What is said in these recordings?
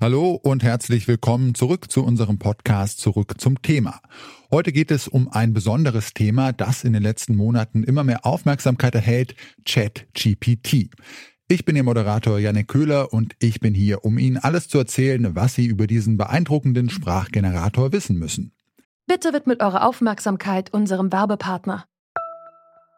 Hallo und herzlich willkommen zurück zu unserem Podcast Zurück zum Thema. Heute geht es um ein besonderes Thema, das in den letzten Monaten immer mehr Aufmerksamkeit erhält, ChatGPT. Ich bin Ihr Moderator Janek Köhler und ich bin hier, um Ihnen alles zu erzählen, was Sie über diesen beeindruckenden Sprachgenerator wissen müssen. Bitte widmet eure Aufmerksamkeit unserem Werbepartner.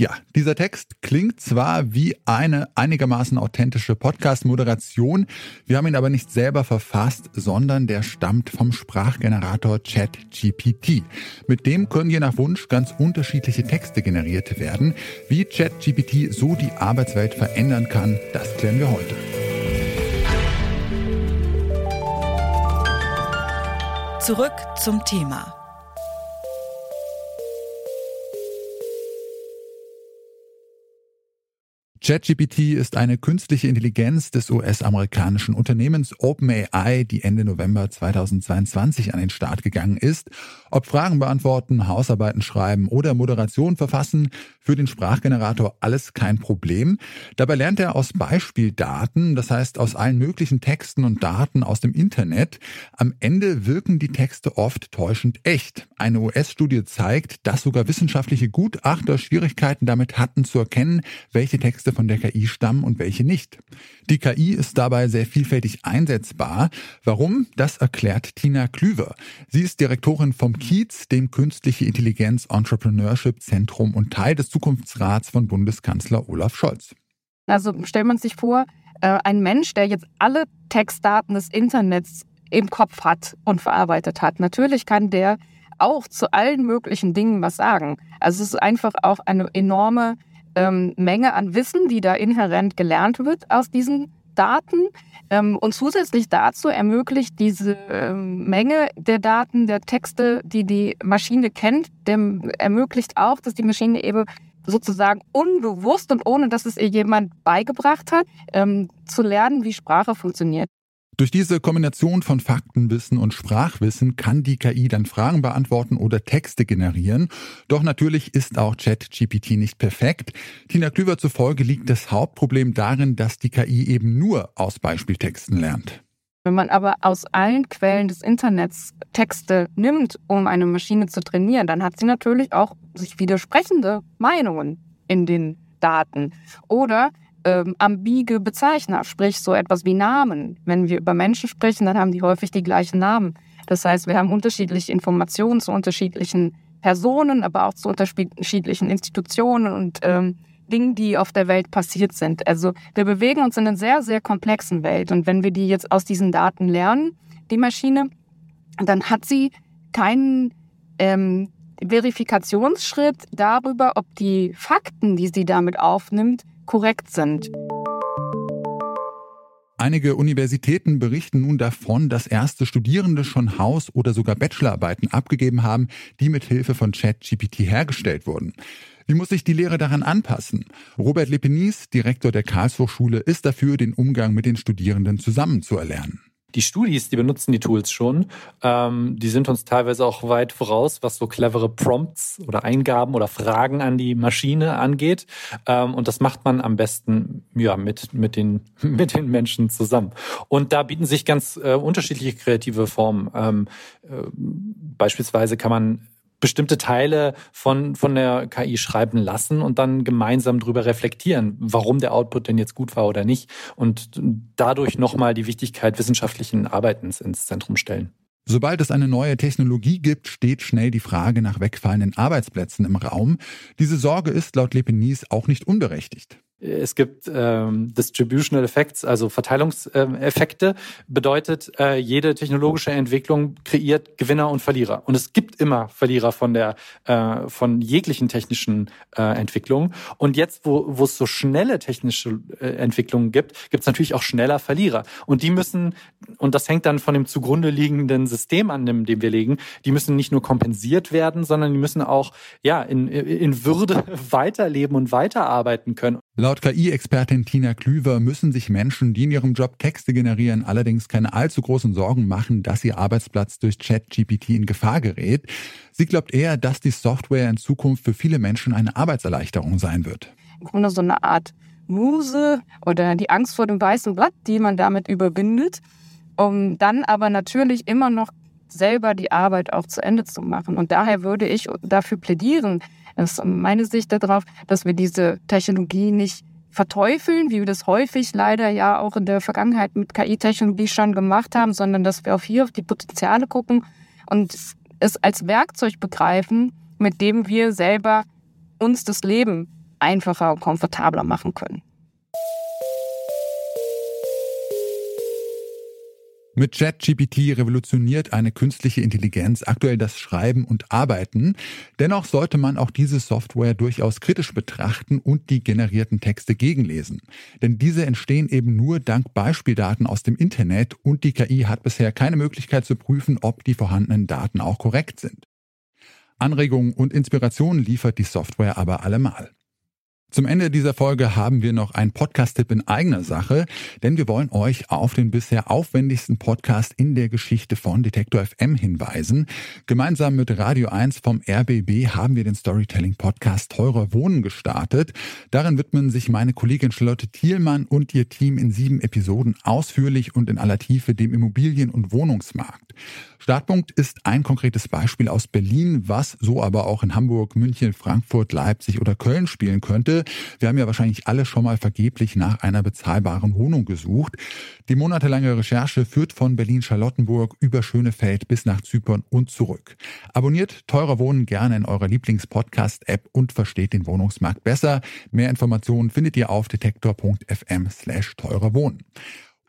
Ja, dieser Text klingt zwar wie eine einigermaßen authentische Podcast-Moderation, wir haben ihn aber nicht selber verfasst, sondern der stammt vom Sprachgenerator ChatGPT. Mit dem können je nach Wunsch ganz unterschiedliche Texte generiert werden. Wie ChatGPT so die Arbeitswelt verändern kann, das klären wir heute. Zurück zum Thema. ChatGPT ist eine künstliche Intelligenz des US-amerikanischen Unternehmens OpenAI, die Ende November 2022 an den Start gegangen ist. Ob Fragen beantworten, Hausarbeiten schreiben oder Moderation verfassen, für den Sprachgenerator alles kein Problem. Dabei lernt er aus Beispieldaten, das heißt aus allen möglichen Texten und Daten aus dem Internet. Am Ende wirken die Texte oft täuschend echt. Eine US-Studie zeigt, dass sogar wissenschaftliche Gutachter Schwierigkeiten damit hatten zu erkennen, welche Texte Texte von der KI stammen und welche nicht. Die KI ist dabei sehr vielfältig einsetzbar. Warum? Das erklärt Tina Klüver. Sie ist Direktorin vom KIEZ, dem Künstliche Intelligenz Entrepreneurship Zentrum und Teil des Zukunftsrats von Bundeskanzler Olaf Scholz. Also stellt man sich vor, äh, ein Mensch, der jetzt alle Textdaten des Internets im Kopf hat und verarbeitet hat. Natürlich kann der auch zu allen möglichen Dingen was sagen. Also es ist einfach auch eine enorme ähm, Menge an Wissen, die da inhärent gelernt wird aus diesen Daten. Ähm, und zusätzlich dazu ermöglicht diese ähm, Menge der Daten, der Texte, die die Maschine kennt, dem ermöglicht auch, dass die Maschine eben sozusagen unbewusst und ohne dass es ihr jemand beigebracht hat, ähm, zu lernen, wie Sprache funktioniert. Durch diese Kombination von Faktenwissen und Sprachwissen kann die KI dann Fragen beantworten oder Texte generieren. Doch natürlich ist auch ChatGPT nicht perfekt. Tina Klüver zufolge liegt das Hauptproblem darin, dass die KI eben nur aus Beispieltexten lernt. Wenn man aber aus allen Quellen des Internets Texte nimmt, um eine Maschine zu trainieren, dann hat sie natürlich auch sich widersprechende Meinungen in den Daten. Oder ähm, ambige Bezeichner, sprich so etwas wie Namen. Wenn wir über Menschen sprechen, dann haben die häufig die gleichen Namen. Das heißt, wir haben unterschiedliche Informationen zu unterschiedlichen Personen, aber auch zu unterschiedlichen Institutionen und ähm, Dingen, die auf der Welt passiert sind. Also wir bewegen uns in einer sehr, sehr komplexen Welt. Und wenn wir die jetzt aus diesen Daten lernen, die Maschine, dann hat sie keinen ähm, Verifikationsschritt darüber, ob die Fakten, die sie damit aufnimmt, korrekt sind. Einige Universitäten berichten nun davon, dass erste Studierende schon Haus- oder sogar Bachelorarbeiten abgegeben haben, die mit Hilfe von ChatGPT hergestellt wurden. Wie muss sich die Lehre daran anpassen? Robert Lepenis, Direktor der Karlshochschule, ist dafür, den Umgang mit den Studierenden zusammen zu erlernen. Die Studis, die benutzen die Tools schon. Ähm, die sind uns teilweise auch weit voraus, was so clevere Prompts oder Eingaben oder Fragen an die Maschine angeht. Ähm, und das macht man am besten ja mit mit den mit den Menschen zusammen. Und da bieten sich ganz äh, unterschiedliche kreative Formen. Ähm, äh, beispielsweise kann man bestimmte Teile von, von der KI schreiben lassen und dann gemeinsam drüber reflektieren, warum der Output denn jetzt gut war oder nicht und dadurch nochmal die Wichtigkeit wissenschaftlichen Arbeitens ins Zentrum stellen. Sobald es eine neue Technologie gibt, steht schnell die Frage nach wegfallenden Arbeitsplätzen im Raum. Diese Sorge ist laut Lepenis auch nicht unberechtigt. Es gibt ähm, Distributional Effects, also Verteilungseffekte. Bedeutet, äh, jede technologische Entwicklung kreiert Gewinner und Verlierer. Und es gibt immer Verlierer von der äh, von jeglichen technischen äh, Entwicklungen. Und jetzt, wo, wo es so schnelle technische äh, Entwicklungen gibt, gibt es natürlich auch schneller Verlierer. Und die müssen, und das hängt dann von dem zugrunde liegenden System an, dem, dem wir legen, die müssen nicht nur kompensiert werden, sondern die müssen auch ja in, in Würde weiterleben und weiterarbeiten können. Laut KI-Expertin Tina Klüver müssen sich Menschen, die in ihrem Job Texte generieren, allerdings keine allzu großen Sorgen machen, dass ihr Arbeitsplatz durch ChatGPT in Gefahr gerät. Sie glaubt eher, dass die Software in Zukunft für viele Menschen eine Arbeitserleichterung sein wird. Im Grunde so eine Art Muse oder die Angst vor dem weißen Blatt, die man damit überwindet, um dann aber natürlich immer noch selber die Arbeit auch zu Ende zu machen. Und daher würde ich dafür plädieren, das ist meine Sicht darauf, dass wir diese Technologie nicht verteufeln, wie wir das häufig leider ja auch in der Vergangenheit mit KI-Technologie schon gemacht haben, sondern dass wir auch hier auf die Potenziale gucken und es als Werkzeug begreifen, mit dem wir selber uns das Leben einfacher und komfortabler machen können. Mit ChatGPT revolutioniert eine künstliche Intelligenz aktuell das Schreiben und Arbeiten. Dennoch sollte man auch diese Software durchaus kritisch betrachten und die generierten Texte gegenlesen. Denn diese entstehen eben nur dank Beispieldaten aus dem Internet und die KI hat bisher keine Möglichkeit zu prüfen, ob die vorhandenen Daten auch korrekt sind. Anregungen und Inspirationen liefert die Software aber allemal. Zum Ende dieser Folge haben wir noch einen Podcast-Tipp in eigener Sache, denn wir wollen euch auf den bisher aufwendigsten Podcast in der Geschichte von Detektor FM hinweisen. Gemeinsam mit Radio 1 vom RBB haben wir den Storytelling-Podcast Teurer Wohnen gestartet. Darin widmen sich meine Kollegin Charlotte Thielmann und ihr Team in sieben Episoden ausführlich und in aller Tiefe dem Immobilien- und Wohnungsmarkt. Startpunkt ist ein konkretes Beispiel aus Berlin, was so aber auch in Hamburg, München, Frankfurt, Leipzig oder Köln spielen könnte. Wir haben ja wahrscheinlich alle schon mal vergeblich nach einer bezahlbaren Wohnung gesucht. Die monatelange Recherche führt von Berlin-Charlottenburg über Schönefeld bis nach Zypern und zurück. Abonniert Teurer Wohnen gerne in eurer Lieblings-Podcast-App und versteht den Wohnungsmarkt besser. Mehr Informationen findet ihr auf detektor.fm slash teurer Wohnen.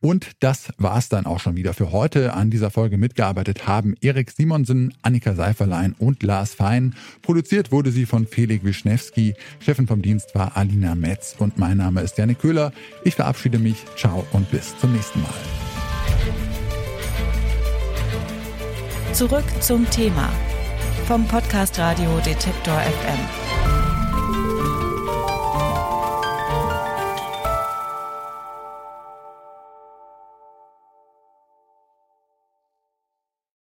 Und das war's dann auch schon wieder für heute. An dieser Folge mitgearbeitet haben Erik Simonsen, Annika Seiferlein und Lars Fein. Produziert wurde sie von Felix Wischnewski. Chefin vom Dienst war Alina Metz und mein Name ist Janik Köhler. Ich verabschiede mich. Ciao und bis zum nächsten Mal. Zurück zum Thema vom Podcast Radio Detektor FM.